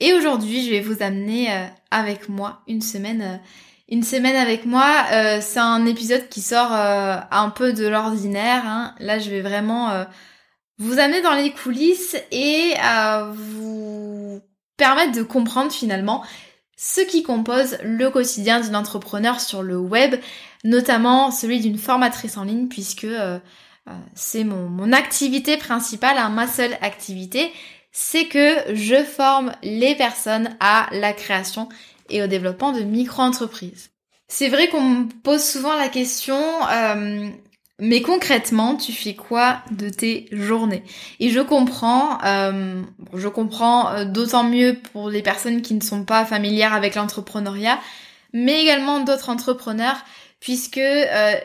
Et aujourd'hui, je vais vous amener euh, avec moi une semaine, euh, une semaine avec moi. Euh, c'est un épisode qui sort un peu de l'ordinaire. Hein. Là, je vais vraiment vous amener dans les coulisses et vous permettre de comprendre finalement ce qui compose le quotidien d'une entrepreneur sur le web, notamment celui d'une formatrice en ligne, puisque c'est mon, mon activité principale, hein, ma seule activité c'est que je forme les personnes à la création et au développement de micro-entreprises. C'est vrai qu'on me pose souvent la question, euh, mais concrètement, tu fais quoi de tes journées? Et je comprends, euh, je comprends euh, d'autant mieux pour les personnes qui ne sont pas familières avec l'entrepreneuriat, mais également d'autres entrepreneurs, puisque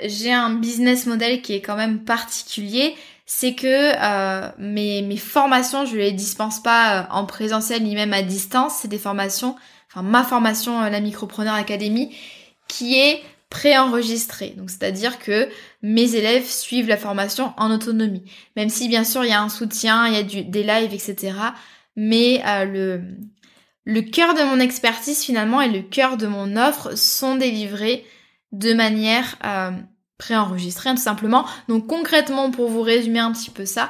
j'ai un business model qui est quand même particulier c'est que euh, mes, formations, je les dispense pas euh, en présentiel ni même à distance. C'est des formations, enfin ma formation, euh, la Micropreneur Academy, qui est préenregistrée. Donc c'est-à-dire que mes élèves suivent la formation en autonomie. Même si bien sûr il y a un soutien, il y a du, des lives, etc. Mais le cœur de mon expertise finalement et le cœur de mon offre sont délivrés de manière préenregistré tout simplement. Donc concrètement, pour vous résumer un petit peu ça,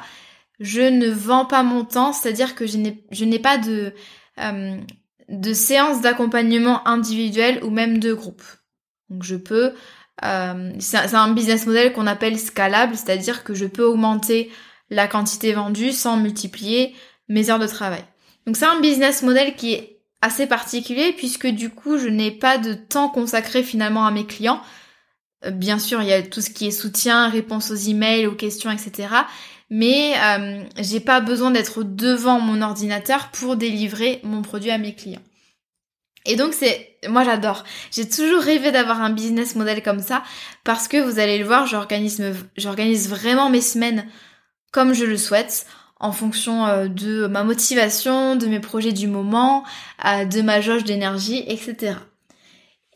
je ne vends pas mon temps, c'est-à-dire que je n'ai pas de, euh, de séance d'accompagnement individuel ou même de groupe. Donc je peux... Euh, c'est un business model qu'on appelle scalable, c'est-à-dire que je peux augmenter la quantité vendue sans multiplier mes heures de travail. Donc c'est un business model qui est assez particulier puisque du coup je n'ai pas de temps consacré finalement à mes clients. Euh, bien sûr, il y a tout ce qui est soutien, réponse aux emails, aux questions, etc. Mais euh, j'ai pas besoin d'être devant mon ordinateur pour délivrer mon produit à mes clients. Et donc c'est, moi j'adore. J'ai toujours rêvé d'avoir un business model comme ça parce que vous allez le voir, j'organise, j'organise vraiment mes semaines comme je le souhaite en fonction euh, de ma motivation, de mes projets du moment, de ma jauge d'énergie, etc.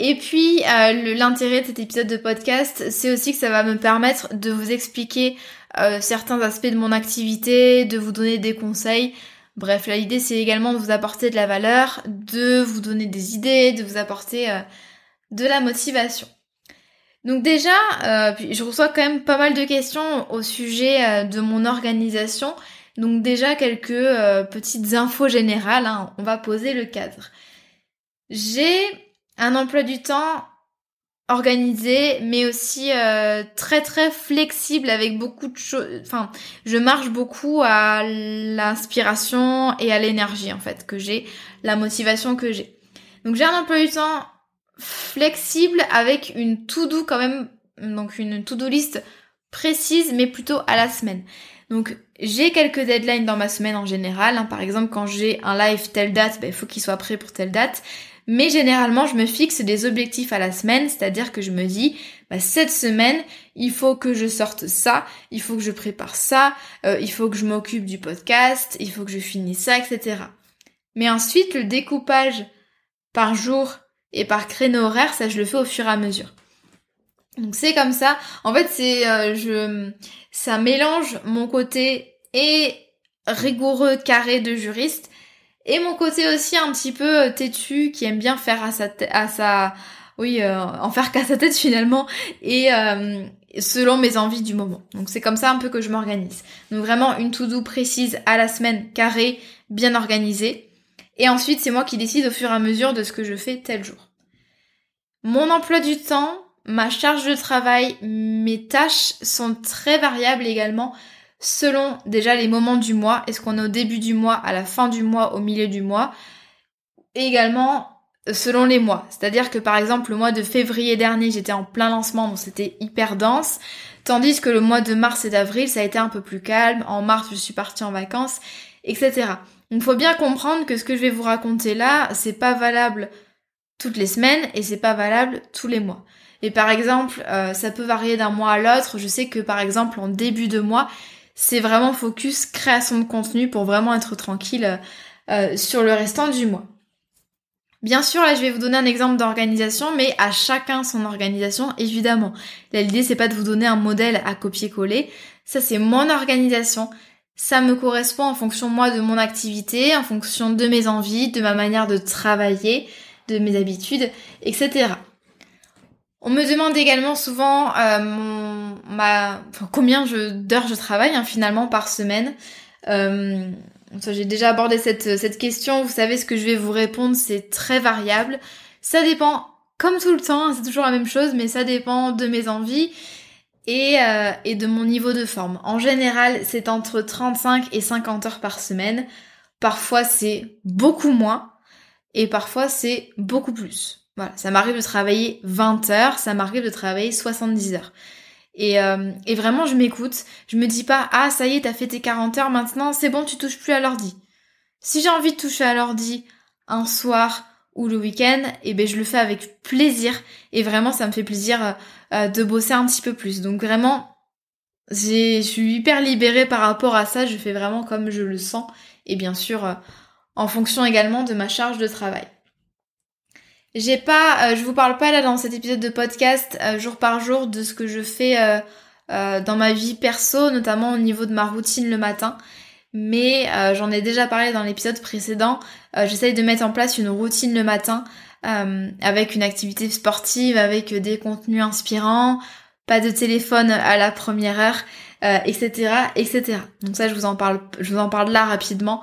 Et puis euh, l'intérêt de cet épisode de podcast, c'est aussi que ça va me permettre de vous expliquer euh, certains aspects de mon activité, de vous donner des conseils. Bref, l'idée c'est également de vous apporter de la valeur, de vous donner des idées, de vous apporter euh, de la motivation. Donc déjà, je reçois quand même pas mal de questions au sujet de mon organisation. Donc déjà quelques petites infos générales, hein. on va poser le cadre. J'ai un emploi du temps organisé, mais aussi euh, très très flexible avec beaucoup de choses. Enfin, je marche beaucoup à l'inspiration et à l'énergie en fait que j'ai, la motivation que j'ai. Donc j'ai un emploi du temps flexible avec une to-do quand même, donc une to-do list précise, mais plutôt à la semaine. Donc j'ai quelques deadlines dans ma semaine en général. Hein. Par exemple, quand j'ai un live telle date, ben, il faut qu'il soit prêt pour telle date. Mais généralement, je me fixe des objectifs à la semaine, c'est-à-dire que je me dis, bah, cette semaine, il faut que je sorte ça, il faut que je prépare ça, euh, il faut que je m'occupe du podcast, il faut que je finisse ça, etc. Mais ensuite, le découpage par jour et par créneau horaire, ça je le fais au fur et à mesure. Donc c'est comme ça. En fait, c'est je ça mélange mon côté et rigoureux carré de juriste et mon côté aussi un petit peu têtu qui aime bien faire à sa à sa oui en faire qu'à sa tête finalement et selon mes envies du moment. Donc c'est comme ça un peu que je m'organise. Donc vraiment une to-do précise à la semaine, carrée, bien organisée. Et ensuite c'est moi qui décide au fur et à mesure de ce que je fais tel jour. Mon emploi du temps, ma charge de travail, mes tâches sont très variables également selon déjà les moments du mois. Est-ce qu'on est au début du mois, à la fin du mois, au milieu du mois? Et également selon les mois. C'est-à-dire que par exemple le mois de février dernier j'étais en plein lancement donc c'était hyper dense. Tandis que le mois de mars et d'avril ça a été un peu plus calme. En mars je suis partie en vacances, etc. Donc faut bien comprendre que ce que je vais vous raconter là, c'est pas valable toutes les semaines et c'est pas valable tous les mois. Et par exemple, euh, ça peut varier d'un mois à l'autre. Je sais que par exemple en début de mois, c'est vraiment focus création de contenu pour vraiment être tranquille euh, sur le restant du mois. Bien sûr, là, je vais vous donner un exemple d'organisation, mais à chacun son organisation, évidemment. Là, l'idée, c'est pas de vous donner un modèle à copier-coller. Ça, c'est mon organisation. Ça me correspond en fonction, moi, de mon activité, en fonction de mes envies, de ma manière de travailler, de mes habitudes, etc. On me demande également souvent euh, combien d'heures je travaille hein, finalement par semaine. Euh, j'ai déjà abordé cette, question. Vous savez ce que je vais vous répondre, c'est très variable. Ça dépend, comme tout le temps, hein, c'est toujours la même chose, mais ça dépend de mes envies et, euh, et de mon niveau de forme. En général, c'est entre 35 et 50 heures par semaine. Parfois, c'est beaucoup moins et parfois, c'est beaucoup plus. Voilà, ça m'arrive de travailler 20 heures, ça m'arrive de travailler 70 heures. Et, euh, et vraiment, je m'écoute. Je me dis pas, ah, ça y est, t'as fait tes 40 heures maintenant, c'est bon, tu touches plus à l'ordi. Si j'ai envie de toucher à l'ordi un soir ou le week-end, eh ben je le fais avec plaisir. Et vraiment, ça me fait plaisir euh, euh, de bosser un petit peu plus. Donc vraiment, je suis hyper libérée par rapport à ça. Je fais vraiment comme je le sens. Et bien sûr, en fonction également de ma charge de travail. J'ai pas, euh, je vous parle pas là dans cet épisode de podcast euh, jour par jour de ce que je fais euh, dans ma vie perso, notamment au niveau de ma routine le matin. Mais j'en ai déjà parlé dans l'épisode précédent. J'essaye de mettre en place une routine le matin avec une activité sportive, avec des contenus inspirants, pas de téléphone à la première heure, etc., etc. Donc ça, je vous en parle, je vous en parle là rapidement.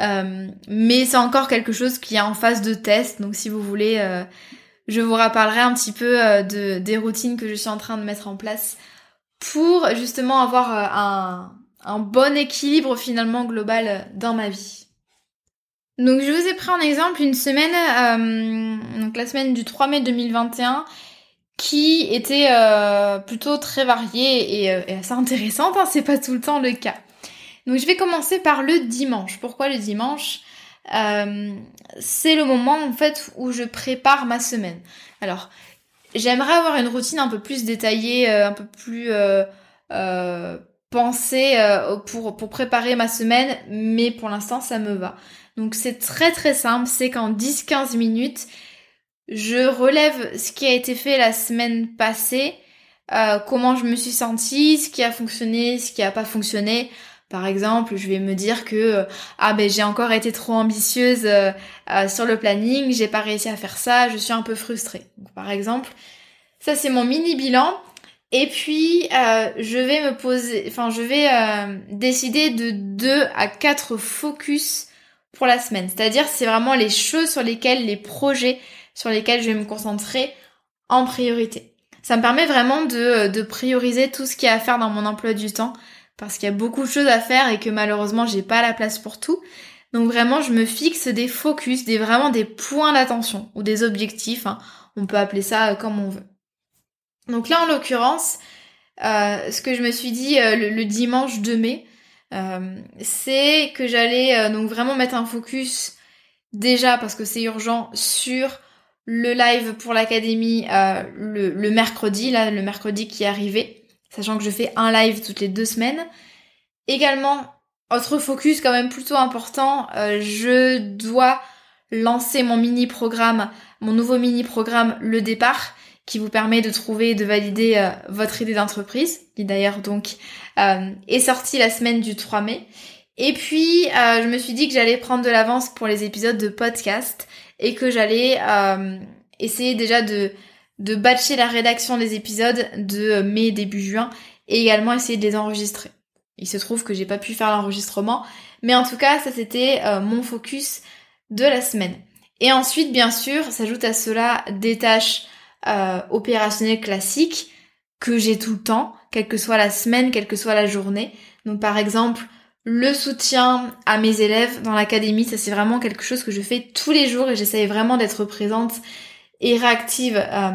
Euh, mais c'est encore quelque chose qui est en phase de test. Donc si vous voulez, euh, je vous reparlerai un petit peu euh, de, des routines que je suis en train de mettre en place pour justement avoir un, un bon équilibre finalement global dans ma vie. Donc je vous ai pris en exemple une semaine, donc la semaine du 3 mai 2021, qui était plutôt très variée et, assez intéressante. Hein, c'est pas tout le temps le cas. Donc je vais commencer par le dimanche. Pourquoi le dimanche euh, C'est le moment en fait où je prépare ma semaine. Alors j'aimerais avoir une routine un peu plus détaillée, euh, un peu plus euh, pensée pour, pour préparer ma semaine, mais pour l'instant ça me va. Donc c'est très très simple, c'est qu'en 10-15 minutes, je relève ce qui a été fait la semaine passée, comment je me suis sentie, ce qui a fonctionné, ce qui a pas fonctionné. Par exemple, je vais me dire que euh, ah ben j'ai encore été trop ambitieuse euh, euh, sur le planning, j'ai pas réussi à faire ça, je suis un peu frustrée. Par exemple, ça c'est mon mini bilan. Et puis je vais me poser, enfin je vais décider de 2 à 4 focus pour la semaine. C'est-à-dire c'est vraiment les choses sur lesquelles, les projets sur lesquels je vais me concentrer en priorité. Ça me permet vraiment de, de prioriser tout ce qu'il y a à faire dans mon emploi du temps parce qu'il y a beaucoup de choses à faire et que malheureusement j'ai pas la place pour tout. Donc vraiment je me fixe des focus, des vraiment des points d'attention ou des objectifs, hein. on peut appeler ça euh, comme on veut. Donc là en l'occurrence, euh, ce que je me suis dit euh, le, dimanche 2 mai, c'est que j'allais donc vraiment mettre un focus déjà parce que c'est urgent sur le live pour l'académie le, le, mercredi, là le mercredi qui est arrivé sachant que je fais un live toutes les deux semaines. Également, autre focus quand même plutôt important, euh, je dois lancer mon mini-programme, mon nouveau mini-programme Le Départ, qui vous permet de trouver et de valider euh, votre idée d'entreprise, qui d'ailleurs donc euh, est sortie la semaine du 3 mai. Et puis je me suis dit que j'allais prendre de l'avance pour les épisodes de podcast et que j'allais essayer déjà de de batcher la rédaction des épisodes de mai début juin et également essayer de les enregistrer. Il se trouve que j'ai pas pu faire l'enregistrement, mais en tout cas ça c'était mon focus de la semaine. Et ensuite bien sûr s'ajoute à cela des tâches euh, opérationnel classique que j'ai tout le temps, quelle que soit la semaine, quelle que soit la journée. Donc par exemple, le soutien à mes élèves dans l'académie, ça c'est vraiment quelque chose que je fais tous les jours et j'essaye vraiment d'être présente et réactive euh,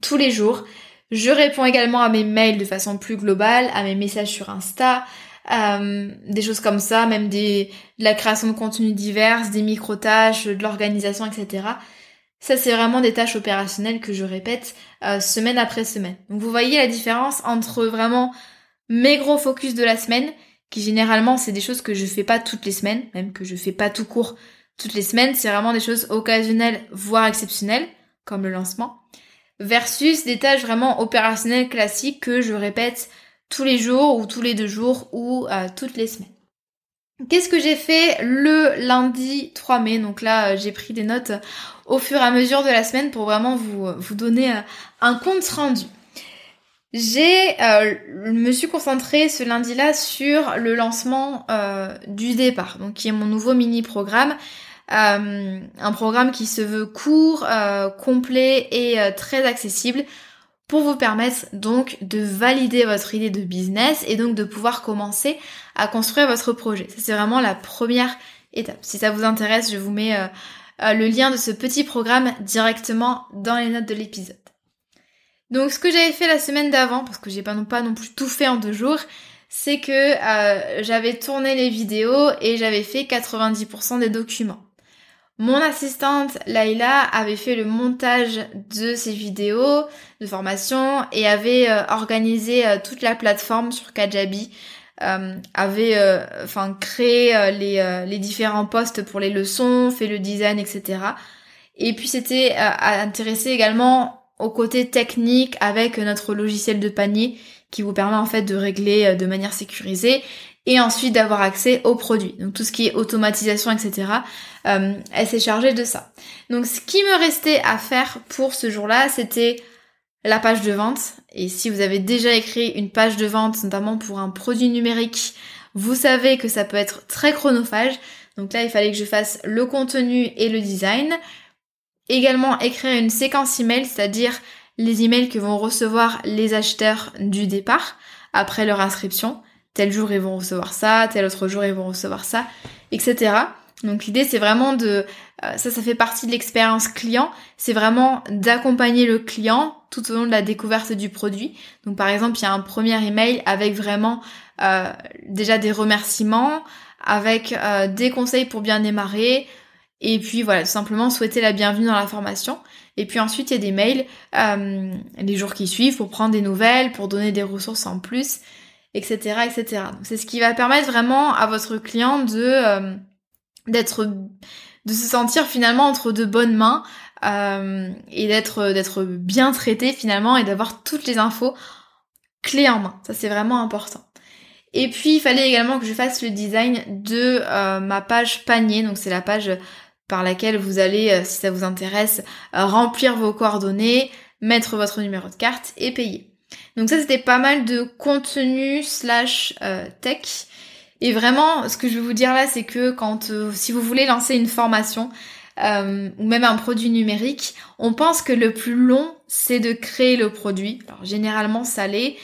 tous les jours. Je réponds également à mes mails de façon plus globale, à mes messages sur Insta, euh, des choses comme ça, même des, de la création de contenus divers, des micro-tâches, de l'organisation, etc. Ça, c'est vraiment des tâches opérationnelles que je répète euh, semaine après semaine. Donc vous voyez la différence entre vraiment mes gros focus de la semaine, qui généralement c'est des choses que je fais pas toutes les semaines, même que je fais pas tout court toutes les semaines, c'est vraiment des choses occasionnelles, voire exceptionnelles, comme le lancement, versus des tâches vraiment opérationnelles classiques que je répète tous les jours ou tous les deux jours ou euh, toutes les semaines. Qu'est-ce que j'ai fait le lundi 3 mai? Donc là, euh, j'ai pris des notes au fur et à mesure de la semaine pour vraiment vous, vous donner euh, un compte rendu. J'ai euh, me suis concentrée ce lundi-là sur le lancement euh, du départ, donc qui est mon nouveau mini programme, un programme qui se veut court, complet et très accessible pour vous permettre donc de valider votre idée de business et donc de pouvoir commencer à construire votre projet. Ça c'est vraiment la première étape. Si ça vous intéresse, je vous mets euh, le lien de ce petit programme directement dans les notes de l'épisode. Donc ce que j'avais fait la semaine d'avant, parce que j'ai pas non pas non plus tout fait en deux jours, c'est que euh, j'avais tourné les vidéos et j'avais fait 90% des documents. Mon assistante Laila avait fait le montage de ces vidéos de formation et avait euh, organisé toute la plateforme sur Kajabi euh, avait euh, enfin créé euh, les, les différents postes pour les leçons, fait le design, etc. Et puis c'était intéressé également au côté technique avec notre logiciel de panier qui vous permet en fait de régler de manière sécurisée et ensuite d'avoir accès aux produits. Donc tout ce qui est automatisation, etc. elle s'est chargée de ça. Donc ce qui me restait à faire pour ce jour-là, c'était la page de vente. Et si vous avez déjà écrit une page de vente, notamment pour un produit numérique, vous savez que ça peut être très chronophage. Donc là, il fallait que je fasse le contenu et le design. Également écrire une séquence email, c'est-à-dire les emails que vont recevoir les acheteurs du départ après leur inscription. Tel jour ils vont recevoir ça, tel autre jour ils vont recevoir ça, etc. Donc l'idée c'est vraiment de euh, ça ça fait partie de l'expérience client, c'est vraiment d'accompagner le client tout au long de la découverte du produit. Donc par exemple, il y a un premier email avec vraiment euh, déjà des remerciements, avec euh, des conseils pour bien démarrer et puis voilà, tout simplement souhaiter la bienvenue dans la formation. Et puis ensuite, il y a des mails les jours qui suivent pour prendre des nouvelles, pour donner des ressources en plus, etc., etc. c'est ce qui va permettre vraiment à votre client de d'être de se sentir finalement entre de bonnes mains euh, et d'être d'être bien traité finalement et d'avoir toutes les infos clés en main. Ça c'est vraiment important. Et puis il fallait également que je fasse le design de euh, ma page panier. Donc c'est la page par laquelle vous allez, euh, si ça vous intéresse, remplir vos coordonnées, mettre votre numéro de carte et payer. Donc ça c'était pas mal de contenu slash tech. Et vraiment, ce que je veux vous dire là, c'est que quand, euh, si vous voulez lancer une formation euh, ou même un produit numérique, on pense que le plus long, c'est de créer le produit. Alors généralement, ça l'est,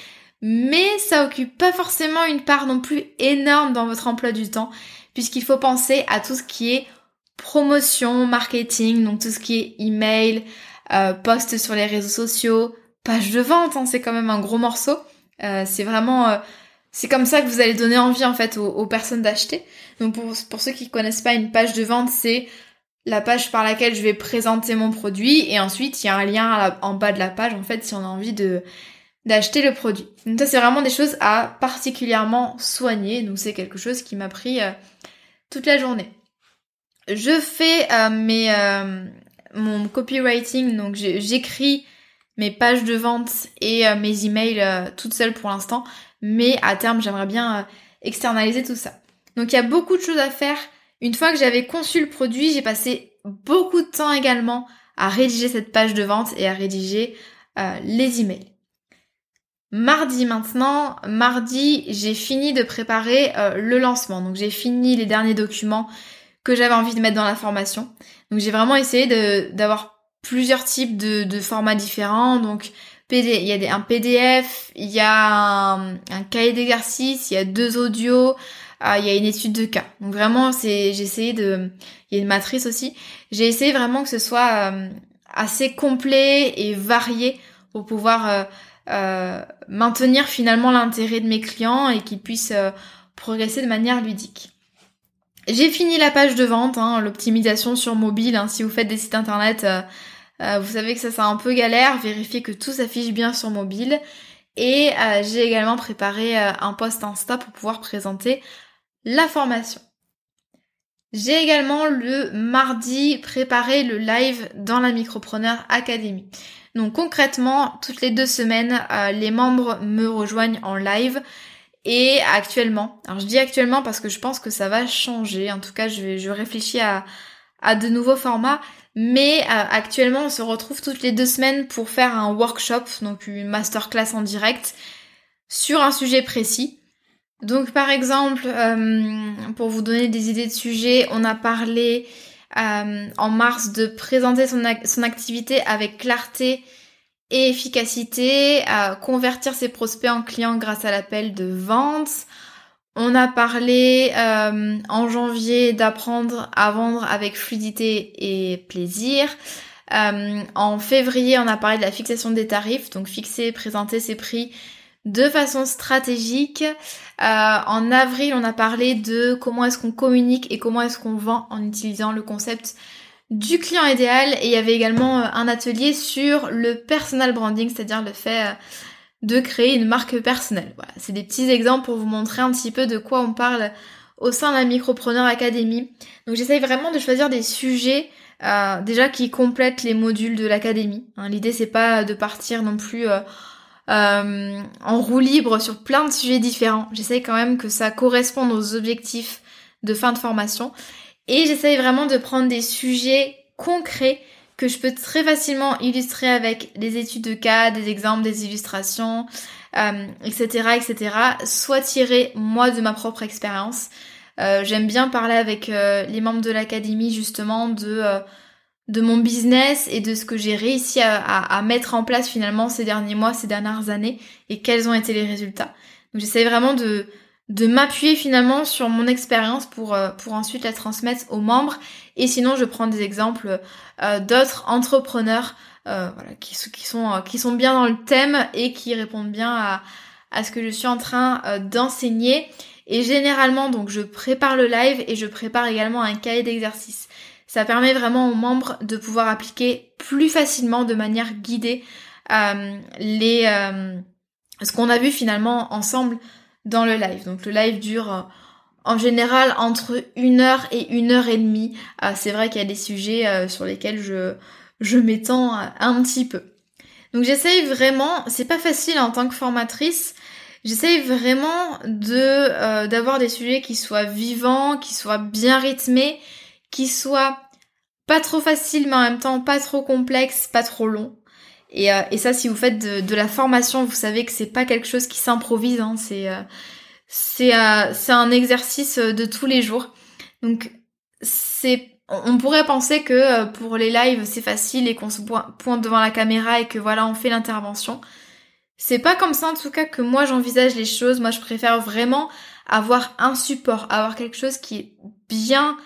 mais ça occupe pas forcément une part non plus énorme dans votre emploi du temps, puisqu'il faut penser à tout ce qui est promotion, marketing, donc tout ce qui est email, euh, post sur les réseaux sociaux, page de vente, hein, c'est quand même un gros morceau. Euh, c'est vraiment c'est comme ça que vous allez donner envie en fait aux, personnes d'acheter. Donc pour, ceux qui connaissent pas une page de vente, c'est la page par laquelle je vais présenter mon produit et ensuite il y a un lien en bas de la page en fait si on a envie de d'acheter le produit. Donc ça c'est vraiment des choses à particulièrement soigner. Donc c'est quelque chose qui m'a pris euh, toute la journée. Je fais euh, mes euh, mon copywriting donc j'écris mes pages de vente et mes emails toute seule pour l'instant, mais à terme j'aimerais bien externaliser tout ça. Donc il y a beaucoup de choses à faire. Une fois que j'avais conçu le produit, j'ai passé beaucoup de temps également à rédiger cette page de vente et à rédiger les emails. Mardi maintenant, mardi j'ai fini de préparer euh, le lancement. Donc j'ai fini les derniers documents que j'avais envie de mettre dans la formation. Donc j'ai vraiment essayé d'avoir plusieurs types de, formats différents. Donc PD, il y a un PDF, il y a un, cahier d'exercice, il y a deux audios, euh, il y a une étude de cas. Donc vraiment c'est j'ai essayé de il y a une matrice aussi. J'ai essayé vraiment que ce soit euh, assez complet et varié pour pouvoir euh, maintenir finalement l'intérêt de mes clients et qu'ils puissent progresser de manière ludique. J'ai fini la page de vente, hein, l'optimisation sur mobile. Hein, si vous faites des sites internet, euh, vous savez que ça c'est un peu galère. Vérifiez que tout s'affiche bien sur mobile. Et j'ai également préparé un post Insta pour pouvoir présenter la formation. J'ai également le mardi préparé le live dans la Micropreneur Academy. Donc concrètement, toutes les deux semaines, euh, les membres me rejoignent en live. Et actuellement, alors je dis actuellement parce que je pense que ça va changer. En tout cas, je, réfléchis à, de nouveaux formats. Mais euh, actuellement, on se retrouve toutes les deux semaines pour faire un workshop, donc une masterclass en direct, sur un sujet précis. Donc par exemple, euh, pour vous donner des idées de sujets, on a parlé euh, en mars de présenter son, activité avec clarté et efficacité, à convertir ses prospects en clients grâce à l'appel de vente. On a parlé euh, en janvier d'apprendre à vendre avec fluidité et plaisir. Euh, en février, on a parlé de la fixation des tarifs, donc fixer, présenter ses prix de façon stratégique. Euh, en avril, on a parlé de comment est-ce qu'on communique et comment est-ce qu'on vend en utilisant le concept du client idéal. Et il y avait également euh, un atelier sur le personal branding, c'est-à-dire le fait euh, de créer une marque personnelle. Voilà, c'est des petits exemples pour vous montrer un petit peu de quoi on parle au sein de la Micropreneur Academy. Donc j'essaye vraiment de choisir des sujets déjà qui complètent les modules de l'académie. Hein, L'idée c'est pas de partir non plus euh, en roue libre sur plein de sujets différents. J'essaye quand même que ça corresponde aux objectifs de fin de formation. Et j'essaye vraiment de prendre des sujets concrets que je peux très facilement illustrer avec des études de cas, des exemples, des illustrations, etc., euh, etc. Soit tirer moi de ma propre expérience. Euh, j'aime bien parler avec les membres de l'académie justement de de mon business et de ce que j'ai réussi à, mettre en place finalement ces derniers mois, ces dernières années et quels ont été les résultats. Donc j'essaie vraiment de, de m'appuyer finalement sur mon expérience pour, euh, pour ensuite la transmettre aux membres et sinon je prends des exemples euh, d'autres entrepreneurs euh, voilà, qui, sont, qui sont bien dans le thème et qui répondent bien à, à ce que je suis en train d'enseigner. Et généralement, donc, je prépare le live et je prépare également un cahier d'exercice. Ça permet vraiment aux membres de pouvoir appliquer plus facilement, de manière guidée, les, ce qu'on a vu finalement ensemble dans le live. Donc le live dure euh, en général entre une heure et une heure et demie. c'est vrai qu'il y a des sujets sur lesquels je, je m'étends un petit peu. Donc j'essaye vraiment, c'est pas facile en tant que formatrice, j'essaye vraiment de d'avoir des sujets qui soient vivants, qui soient bien rythmés, qui soit pas trop facile mais en même temps pas trop complexe, pas trop long. Et, euh, et ça, si vous faites de, la formation, vous savez que c'est pas quelque chose qui s'improvise. Hein, c'est euh, c'est euh, un exercice de tous les jours. Donc c'est on pourrait penser que pour les lives c'est facile et qu'on se pointe devant la caméra et que voilà on fait l'intervention. C'est pas comme ça en tout cas que moi j'envisage les choses. Moi je préfère vraiment avoir un support, avoir quelque chose qui est bien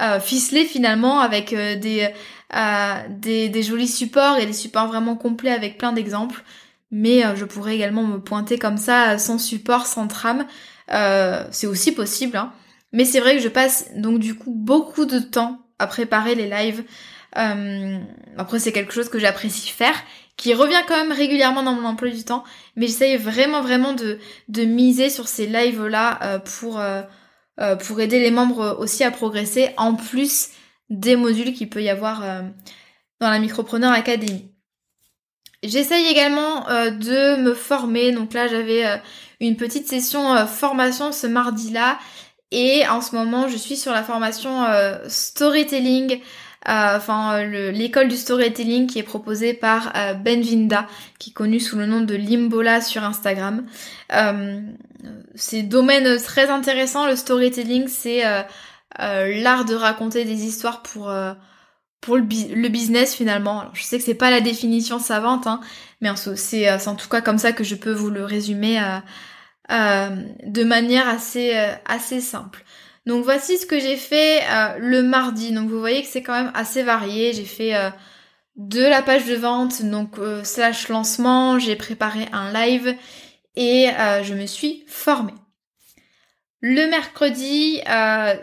euh, ficelé finalement avec euh, des, euh, des, des, jolis supports et des supports vraiment complets avec plein d'exemples. Mais je pourrais également me pointer comme ça sans support, sans trame. c'est aussi possible. Hein. Mais c'est vrai que je passe donc du coup beaucoup de temps à préparer les lives. après c'est quelque chose que j'apprécie faire, qui revient quand même régulièrement dans mon emploi du temps. Mais j'essaye vraiment vraiment de, de miser sur ces lives là pour euh, pour aider les membres aussi à progresser, en plus des modules qu'il peut y avoir euh, dans la Micropreneur Academy. J'essaye également de me former. Donc là, j'avais une petite session formation ce mardi-là. Et en ce moment, je suis sur la formation storytelling euh, enfin l'école du storytelling qui est proposée par euh, Ben Vinda, qui est connu sous le nom de Limbola sur Instagram. Euh, c'est domaine très intéressant, le storytelling, c'est l'art de raconter des histoires pour pour le, business finalement. Alors, je sais que c'est pas la définition savante, hein, mais c'est en tout cas comme ça que je peux vous le résumer de manière assez assez simple. Donc voici ce que j'ai fait euh, le mardi. Donc vous voyez que c'est quand même assez varié. J'ai fait euh, de la page de vente, donc euh, slash lancement, j'ai préparé un live et je me suis formée. Le mercredi,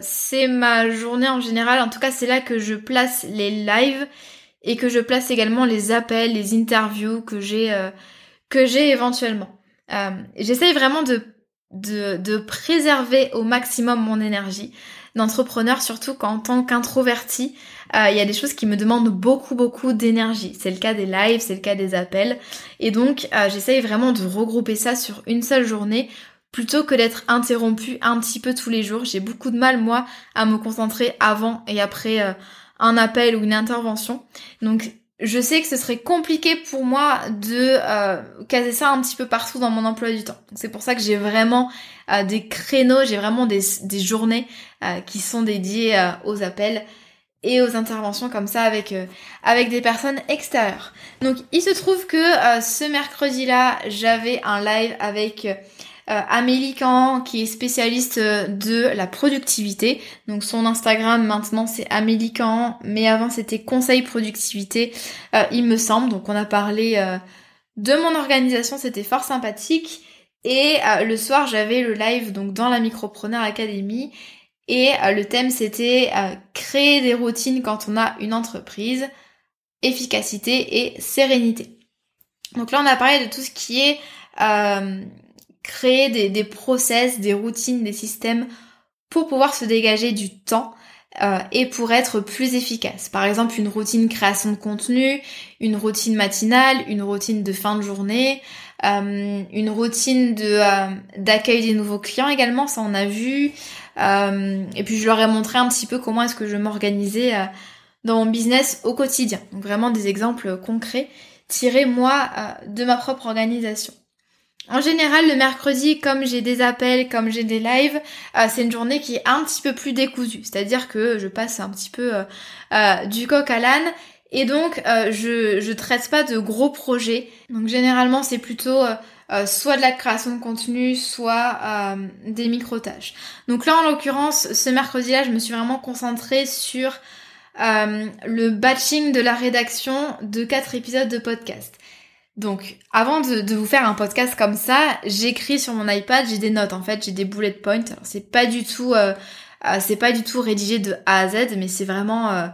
c'est ma journée en général. En tout cas, c'est là que je place les lives et que je place également les appels, les interviews que j'ai que j'ai éventuellement. J'essaye vraiment de de, de préserver au maximum mon énergie d'entrepreneur, surtout qu'en tant qu'introverti, euh, il y a des choses qui me demandent beaucoup beaucoup d'énergie. C'est le cas des lives, c'est le cas des appels. Et donc euh, j'essaye vraiment de regrouper ça sur une seule journée plutôt que d'être interrompu un petit peu tous les jours. J'ai beaucoup de mal moi à me concentrer avant et après euh, un appel ou une intervention. Donc je sais que ce serait compliqué pour moi de euh, caser ça un petit peu partout dans mon emploi du temps. C'est pour ça que j'ai vraiment euh, des créneaux, j'ai vraiment des, des journées euh, qui sont dédiées euh, aux appels et aux interventions comme ça avec avec des personnes extérieures. Donc il se trouve que ce mercredi-là, j'avais un live avec euh, Amélie qui est spécialiste euh, de la productivité. Donc son Instagram maintenant c'est Amélie Kahn, mais avant c'était Conseil Productivité, euh, il me semble. Donc on a parlé de mon organisation, c'était fort sympathique. Et le soir j'avais le live donc dans la Micropreneur Academy. Et le thème c'était créer des routines quand on a une entreprise, efficacité et sérénité. Donc là on a parlé de tout ce qui est créer des, des process, des routines, des systèmes pour pouvoir se dégager du temps euh, et pour être plus efficace. Par exemple, une routine création de contenu, une routine matinale, une routine de fin de journée, euh, une routine de euh, d'accueil des nouveaux clients également, ça on a vu. et puis je leur ai montré un petit peu comment est-ce que je m'organisais dans mon business au quotidien. Donc vraiment des exemples concrets tirés moi de ma propre organisation. En général, le mercredi, comme j'ai des appels, comme j'ai des lives, euh, c'est une journée qui est un petit peu plus décousue. C'est-à-dire que je passe un petit peu euh, euh, du coq à l'âne. Et donc, je, je traite pas de gros projets. Donc, généralement, c'est plutôt soit de la création de contenu, soit des micro-tâches. Donc là, en l'occurrence, ce mercredi-là, je me suis vraiment concentrée sur le batching de la rédaction de quatre épisodes de podcast. Donc, avant de, vous faire un podcast comme ça, j'écris sur mon iPad, j'ai des notes en fait, j'ai des bullet points. C'est pas du tout, euh, euh, c'est pas du tout rédigé de A à Z, mais c'est vraiment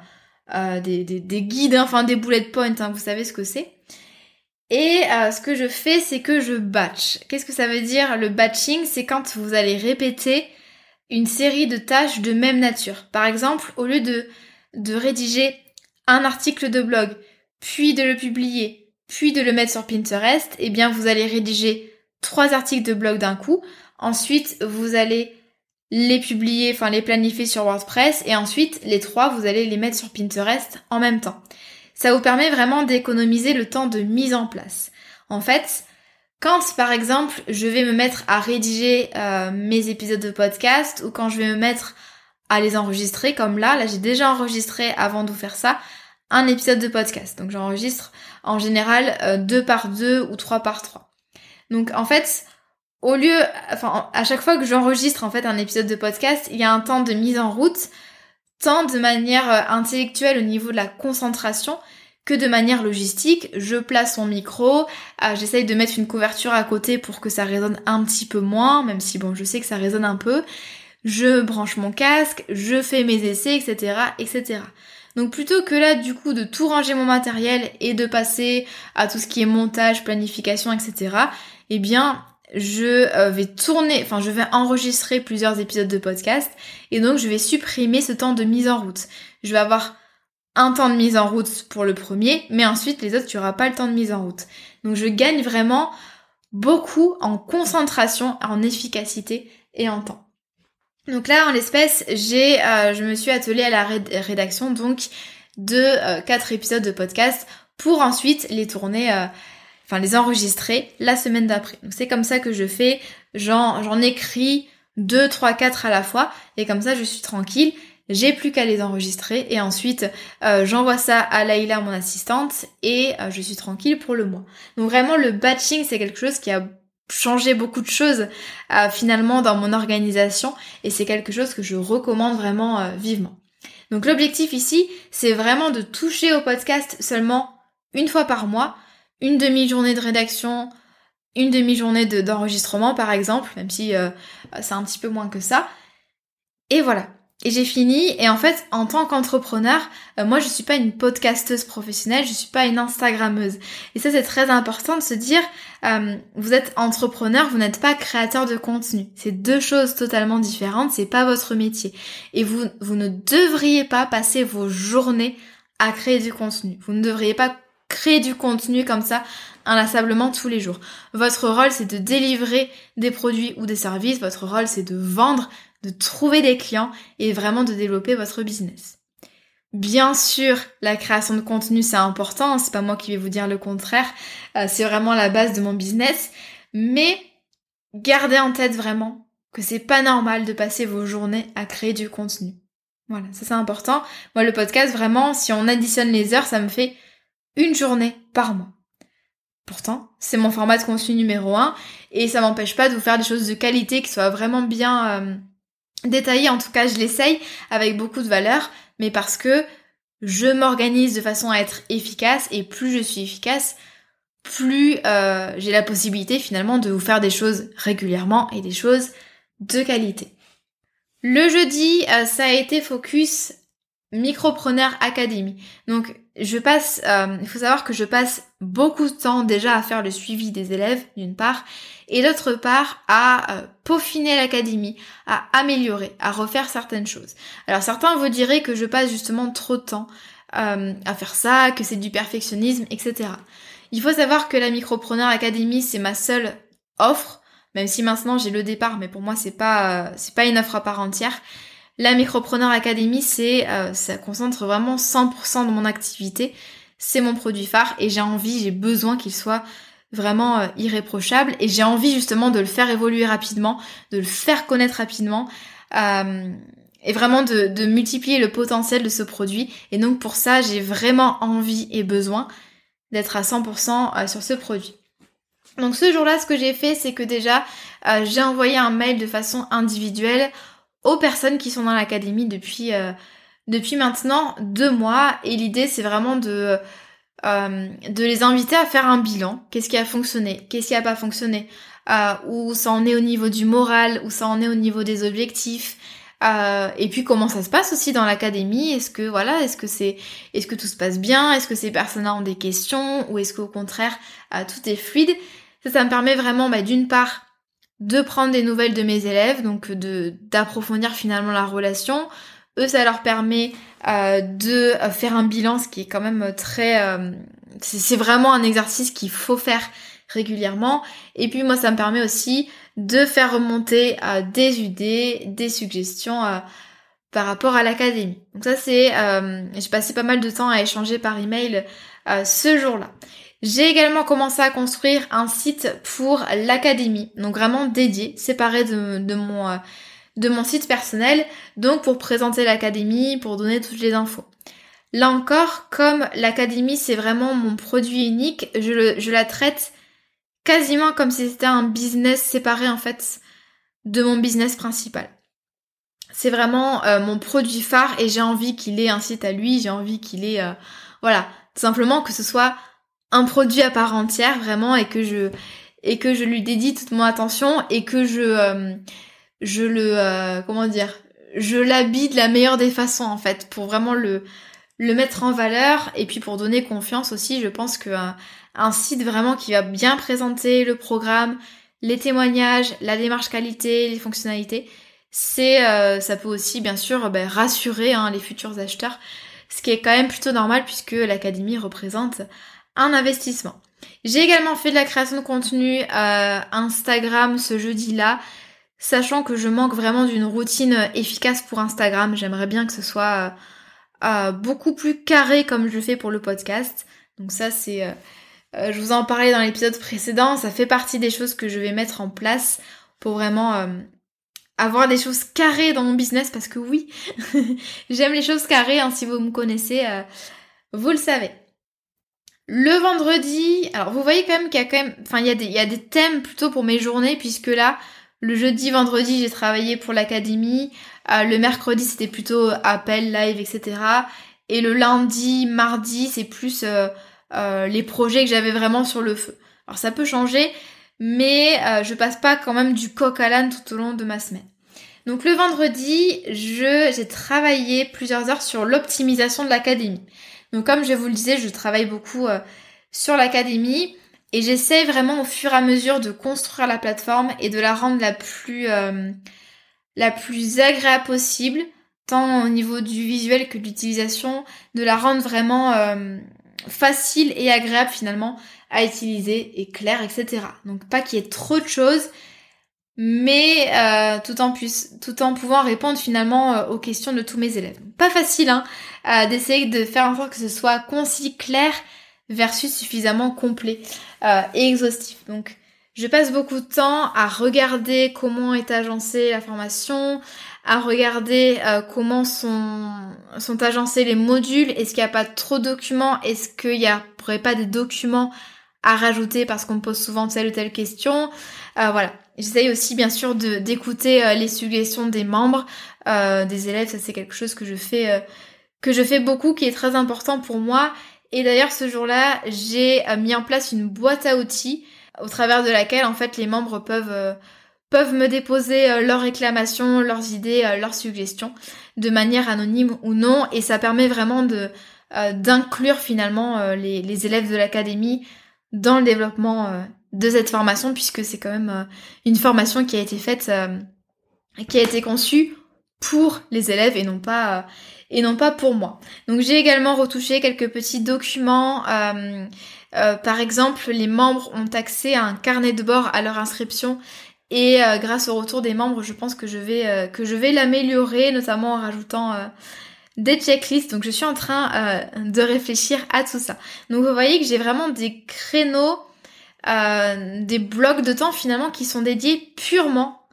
euh, des, des, guides, enfin des bullet points. Hein, vous savez ce que c'est. Et ce que je fais, c'est que je batch. Qu'est-ce que ça veut dire le batching? C'est quand vous allez répéter une série de tâches de même nature. Par exemple, au lieu de de rédiger un article de blog, puis de le publier, puis de le mettre sur Pinterest, eh bien vous allez rédiger trois articles de blog d'un coup. Ensuite, vous allez les publier, enfin les planifier sur WordPress et ensuite les trois, vous allez les mettre sur Pinterest en même temps. Ça vous permet vraiment d'économiser le temps de mise en place. En fait, quand par exemple je vais me mettre à rédiger euh, mes épisodes de podcast ou quand je vais me mettre à les enregistrer comme là, là j'ai déjà enregistré avant de vous faire ça, un épisode de podcast. Donc j'enregistre en général euh, deux par deux ou trois par trois. Donc en fait, au lieu, enfin à chaque fois que j'enregistre en fait un épisode de podcast, il y a un temps de mise en route, tant de manière euh, intellectuelle au niveau de la concentration que de manière logistique. Je place mon micro, euh, j'essaye de mettre une couverture à côté pour que ça résonne un petit peu moins, même si bon je sais que ça résonne un peu. Je branche mon casque, je fais mes essais, etc., etc. Donc plutôt que là du coup de tout ranger mon matériel et de passer à tout ce qui est montage, planification, etc. Eh bien je euh, vais tourner, enfin je vais enregistrer plusieurs épisodes de podcast et donc je vais supprimer ce temps de mise en route. Je vais avoir un temps de mise en route pour le premier, mais ensuite les autres, tu n'auras pas le temps de mise en route. Donc je gagne vraiment beaucoup en concentration, en efficacité et en temps. Donc là, en l'espèce, j'ai, euh, je me suis attelée à la rédaction donc de euh, quatre épisodes de podcast pour ensuite les tourner, euh, enfin les enregistrer la semaine d'après. Donc c'est comme ça que je fais. J'en, j'en écris deux, trois, quatre à la fois et comme ça je suis tranquille j'ai plus qu'à les enregistrer et ensuite euh, j'envoie ça à Laïla, mon assistante, et je suis tranquille pour le mois. Donc vraiment le batching c'est quelque chose qui a changé beaucoup de choses euh, finalement dans mon organisation et c'est quelque chose que je recommande vraiment vivement. Donc l'objectif ici c'est vraiment de toucher au podcast seulement une fois par mois, une demi-journée de rédaction, une demi-journée d'enregistrement par exemple, même si c'est un petit peu moins que ça. Et voilà, et j'ai fini. Et en fait, en tant qu'entrepreneur, euh, moi, je suis pas une podcasteuse professionnelle, je suis pas une Instagrammeuse. Et ça, c'est très important de se dire, euh, vous êtes entrepreneur, vous n'êtes pas créateur de contenu. C'est deux choses totalement différentes. C'est pas votre métier. Et vous, vous ne devriez pas passer vos journées à créer du contenu. Vous ne devriez pas créer du contenu comme ça inlassablement tous les jours. Votre rôle, c'est de délivrer des produits ou des services. Votre rôle, c'est de vendre, de trouver des clients et vraiment de développer votre business. Bien sûr, la création de contenu c'est important, hein, c'est pas moi qui vais vous dire le contraire, euh, c'est vraiment la base de mon business, mais gardez en tête vraiment que c'est pas normal de passer vos journées à créer du contenu. Voilà, ça c'est important. Moi le podcast vraiment, si on additionne les heures, ça me fait une journée par mois. Pourtant, c'est mon format de contenu numéro un et ça m'empêche pas de vous faire des choses de qualité qui soient vraiment bien euh, détaillé, en tout cas je l'essaye avec beaucoup de valeur, mais parce que je m'organise de façon à être efficace et plus je suis efficace, plus euh, j'ai la possibilité finalement de vous faire des choses régulièrement et des choses de qualité. Le jeudi, euh, ça a été focus Micropreneur Academy. Donc je passe, euh, il faut savoir que je passe beaucoup de temps déjà à faire le suivi des élèves d'une part, et d'autre part à euh, peaufiner l'académie, à améliorer, à refaire certaines choses. Alors certains vous diraient que je passe justement trop de temps euh, à faire ça, que c'est du perfectionnisme, etc. Il faut savoir que la Micropreneur Academy c'est ma seule offre, même si maintenant j'ai le départ, mais pour moi c'est pas c'est pas une offre à part entière. La Micropreneur Academy, c'est, euh, ça concentre vraiment 100% de mon activité. C'est mon produit phare et j'ai envie, j'ai besoin qu'il soit vraiment euh, irréprochable et j'ai envie justement de le faire évoluer rapidement, de le faire connaître rapidement euh, et vraiment de, de, multiplier le potentiel de ce produit. Et donc pour ça, j'ai vraiment envie et besoin d'être à 100% sur ce produit. Donc ce jour-là, ce que j'ai fait, c'est que déjà, j'ai envoyé un mail de façon individuelle aux personnes qui sont dans l'académie depuis, euh, depuis maintenant deux mois. Et l'idée, c'est vraiment de, euh, de les inviter à faire un bilan. Qu'est-ce qui a fonctionné? Qu'est-ce qui a pas fonctionné? Euh, Où ça en est au niveau du moral? Où ça en est au niveau des objectifs? Euh, et puis comment ça se passe aussi dans l'académie? Est-ce que voilà, est-ce que c'est, est-ce que tout se passe bien? Est-ce que ces personnes-là ont des questions? Ou est-ce qu'au contraire tout est fluide? Ça, ça me permet vraiment, bah, d'une part, de prendre des nouvelles de mes élèves, donc de d'approfondir finalement la relation. Eux, ça leur permet euh, de faire un bilan, ce qui est quand même très... Euh, c'est vraiment un exercice qu'il faut faire régulièrement. Et puis moi, ça me permet aussi de faire remonter euh, des idées, des suggestions par rapport à l'académie. Donc ça, c'est... J'ai passé pas mal de temps à échanger par email ce jour-là. J'ai également commencé à construire un site pour l'académie, donc vraiment dédié, séparé de, mon, euh, de mon site personnel, donc pour présenter l'académie, pour donner toutes les infos. Là encore, comme l'académie c'est vraiment mon produit unique, je, je la traite quasiment comme si c'était un business séparé en fait de mon business principal. C'est vraiment euh, mon produit phare et j'ai envie qu'il ait un site à lui, j'ai envie qu'il ait, euh, voilà, simplement que ce soit un produit à part entière vraiment et que je et que je lui dédie toute mon attention et que je euh, je le euh, comment dire je l'habille de la meilleure des façons en fait pour vraiment le le mettre en valeur et puis pour donner confiance aussi je pense que un, site vraiment qui va bien présenter le programme les témoignages la démarche qualité les fonctionnalités c'est euh, ça peut aussi bien sûr ben, rassurer hein, les futurs acheteurs ce qui est quand même plutôt normal puisque l'académie représente un investissement. J'ai également fait de la création de contenu euh, Instagram ce jeudi-là, sachant que je manque vraiment d'une routine efficace pour Instagram. J'aimerais bien que ce soit euh, euh, beaucoup plus carré comme je fais pour le podcast. Donc ça c'est... je vous en parlais dans l'épisode précédent, ça fait partie des choses que je vais mettre en place pour vraiment avoir des choses carrées dans mon business parce que oui, j'aime les choses carrées. Hein, si vous me connaissez, vous le savez. Le vendredi, alors vous voyez quand même qu'il y a quand même, enfin il y a des, thèmes plutôt pour mes journées puisque là, le jeudi, vendredi, j'ai travaillé pour l'académie. Euh, le mercredi, c'était plutôt appel, live, etc. Et le lundi, mardi, c'est plus euh, euh, les projets que j'avais vraiment sur le feu. Alors ça peut changer, mais je passe pas quand même du coq à l'âne tout au long de ma semaine. Donc le vendredi, je j'ai travaillé plusieurs heures sur l'optimisation de l'académie. Donc comme je vous le disais, je travaille beaucoup euh, sur l'académie et j'essaie vraiment au fur et à mesure de construire la plateforme et de la rendre la plus euh, la plus agréable possible, tant au niveau du visuel que de l'utilisation, de la rendre vraiment euh, facile et agréable finalement à utiliser et clair, etc. Donc pas qu'il y ait trop de choses, mais euh, tout en plus, tout en pouvant répondre finalement euh, aux questions de tous mes élèves. Pas facile, hein, euh, d'essayer de faire en sorte que ce soit concis, clair, versus suffisamment complet et exhaustif. Donc, je passe beaucoup de temps à regarder comment est agencée la formation, à regarder comment sont, sont agencés les modules, est-ce qu'il n'y a pas trop de documents, est-ce qu'il n'y aurait pas des documents à rajouter parce qu'on me pose souvent telle ou telle question? voilà, J'essaye aussi bien sûr d'écouter euh, les suggestions des membres, euh, des élèves, ça c'est quelque chose que je fais euh, que je fais beaucoup, qui est très important pour moi. Et d'ailleurs ce jour-là, j'ai mis en place une boîte à outils au travers de laquelle en fait les membres peuvent peuvent me déposer leurs réclamations, leurs idées, leurs suggestions de manière anonyme ou non, et ça permet vraiment de d'inclure finalement les, élèves de l'académie dans le développement de cette formation puisque c'est quand même euh, une formation qui a été faite, euh, qui a été conçue pour les élèves et non pas euh, et non pas pour moi. Donc j'ai également retouché quelques petits documents. par exemple, les membres ont accès à un carnet de bord à leur inscription et grâce au retour des membres, je pense que je vais que je vais l'améliorer, notamment en rajoutant des checklists. Donc je suis en train de réfléchir à tout ça. Donc vous voyez que j'ai vraiment des créneaux euh, des blocs de temps finalement qui sont dédiés purement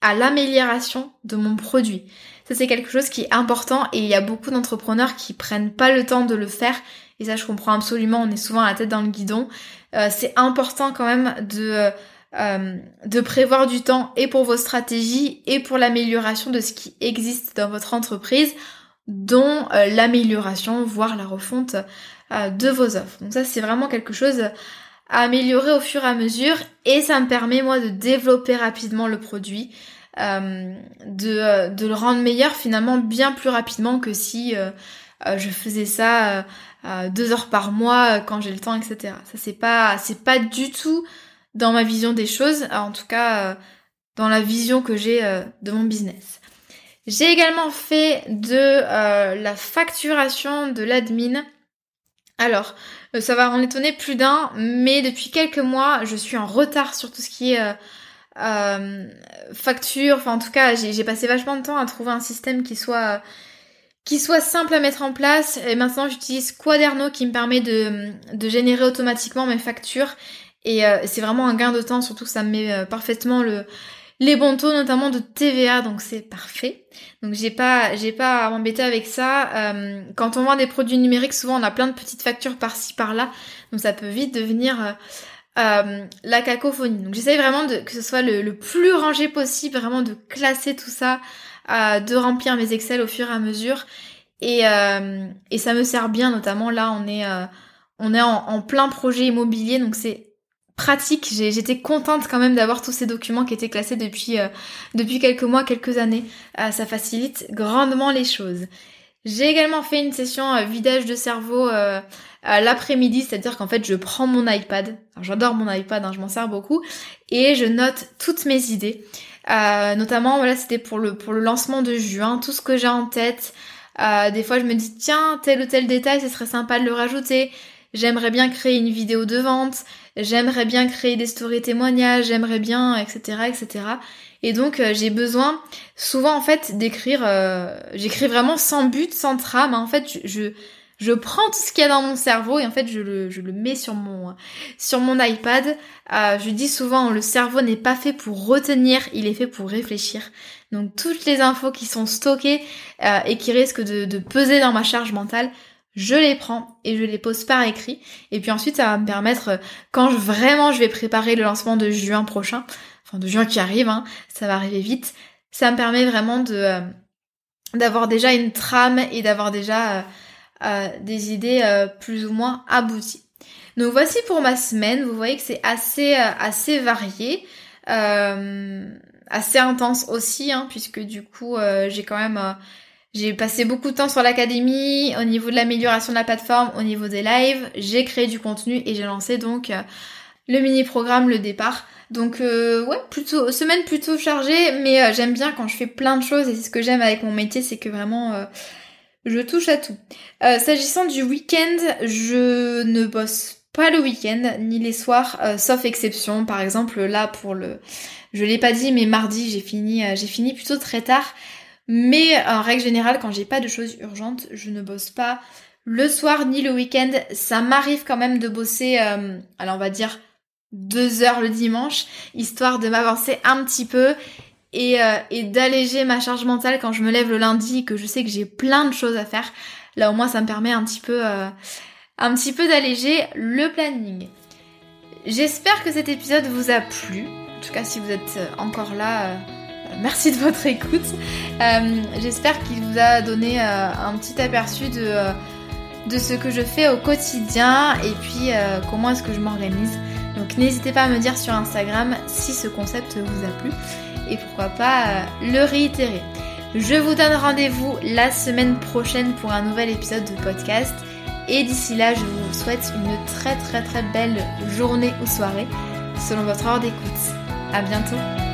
à l'amélioration de mon produit. Ça c'est quelque chose qui est important et il y a beaucoup d'entrepreneurs qui prennent pas le temps de le faire et ça je comprends absolument, on est souvent à la tête dans le guidon. Euh, c'est important quand même de euh, de prévoir du temps et pour vos stratégies et pour l'amélioration de ce qui existe dans votre entreprise, dont l'amélioration, voire la refonte de vos offres. Donc ça c'est vraiment quelque chose améliorer au fur et à mesure et ça me permet moi de développer rapidement le produit, euh, de, euh, de, le rendre meilleur finalement bien plus rapidement que si euh, je faisais ça deux heures par mois quand j'ai le temps, etc. Ça c'est pas c'est pas du tout dans ma vision des choses, en tout cas dans la vision que j'ai de mon business. J'ai également fait de la facturation de l'admin. Alors, euh, ça va en étonner plus d'un, mais depuis quelques mois, je suis en retard sur tout ce qui est euh, euh, facture. Enfin, en tout cas, j'ai passé vachement de temps à trouver un système qui soit qui soit simple à mettre en place. Et maintenant, j'utilise Quaderno qui me permet de, de générer automatiquement mes factures. Et c'est vraiment un gain de temps, surtout que ça me met parfaitement le, les bons taux notamment de TVA donc c'est parfait. Donc j'ai pas j'ai pas à m'embêter avec ça. Euh, quand on vend des produits numériques souvent on a plein de petites factures par-ci par-là. Donc ça peut vite devenir euh, euh, la cacophonie. Donc j'essaye vraiment de que ce soit le, plus rangé possible vraiment de classer tout ça de remplir mes Excel au fur et à mesure. Et, et ça me sert bien notamment là on est on est en, en plein projet immobilier donc c'est pratique. J'étais contente quand même d'avoir tous ces documents qui étaient classés depuis, euh, depuis quelques mois, quelques années. Euh, ça facilite grandement les choses. J'ai également fait une session euh, vidage de cerveau l'après-midi, c'est-à-dire qu'en fait je prends mon iPad, j'adore mon iPad, hein, je m'en sers beaucoup, et je note toutes mes idées. notamment, voilà, c'était pour le, pour le lancement de juin, tout ce que j'ai en tête, Euh, des fois, je me dis, tiens, tel ou tel détail, ce serait sympa de le rajouter. J'aimerais bien créer une vidéo de vente. J'aimerais bien créer des stories témoignages. J'aimerais bien, etc., etc. Et donc, euh, j'ai besoin, souvent, en fait, d'écrire... Euh, j'écris vraiment sans but, sans trame. En fait, je je prends tout ce qu'il y a dans mon cerveau et en fait je le, je le mets sur mon, sur mon iPad. Euh, je dis souvent le cerveau n'est pas fait pour retenir, il est fait pour réfléchir. Donc toutes les infos qui sont stockées et qui risquent de peser dans ma charge mentale, je les prends et je les pose par écrit. Et puis ensuite, ça va me permettre, quand je, vraiment je vais préparer le lancement de juin prochain, enfin de juin qui arrive, hein, ça va arriver vite, ça me permet vraiment de euh, d'avoir déjà une trame et d'avoir déjà des idées euh, plus ou moins abouties. Donc voici pour ma semaine. Vous voyez que c'est assez euh, assez varié, euh, assez intense aussi, hein, puisque du coup j'ai quand même j'ai passé beaucoup de temps sur l'académie, au niveau de l'amélioration de la plateforme, au niveau des lives, j'ai créé du contenu et j'ai lancé donc le mini-programme, le départ. Donc ouais, plutôt semaine plutôt chargée, mais j'aime bien quand je fais plein de choses et c'est ce que j'aime avec mon métier, c'est que vraiment je touche à tout. Euh, S'agissant du week-end, je ne bosse pas le week-end ni les soirs, euh, sauf exception. Par exemple, là pour le, je l'ai pas dit, mais mardi j'ai fini, euh, j'ai fini plutôt très tard. Mais en règle générale, quand j'ai pas de choses urgentes, je ne bosse pas le soir ni le week-end. Ça m'arrive quand même de bosser, euh, alors on va dire deux heures le dimanche, histoire de m'avancer un petit peu euh, et, d'alléger ma charge mentale quand je me lève le lundi que je sais que j'ai plein de choses à faire. Là au moins ça me permet un petit peu, euh, un petit peu d'alléger le planning. J'espère que cet épisode vous a plu. En tout cas si vous êtes encore là, euh, merci de votre écoute. J'espère qu'il vous a donné un petit aperçu de, de ce que je fais au quotidien et puis comment est-ce que je m'organise. Donc n'hésitez pas à me dire sur Instagram si ce concept vous a plu et pourquoi pas euh, le réitérer. Je vous donne rendez-vous la semaine prochaine pour un nouvel épisode de podcast. Et d'ici là, je vous souhaite une très très très belle journée ou soirée selon votre heure d'écoute. À bientôt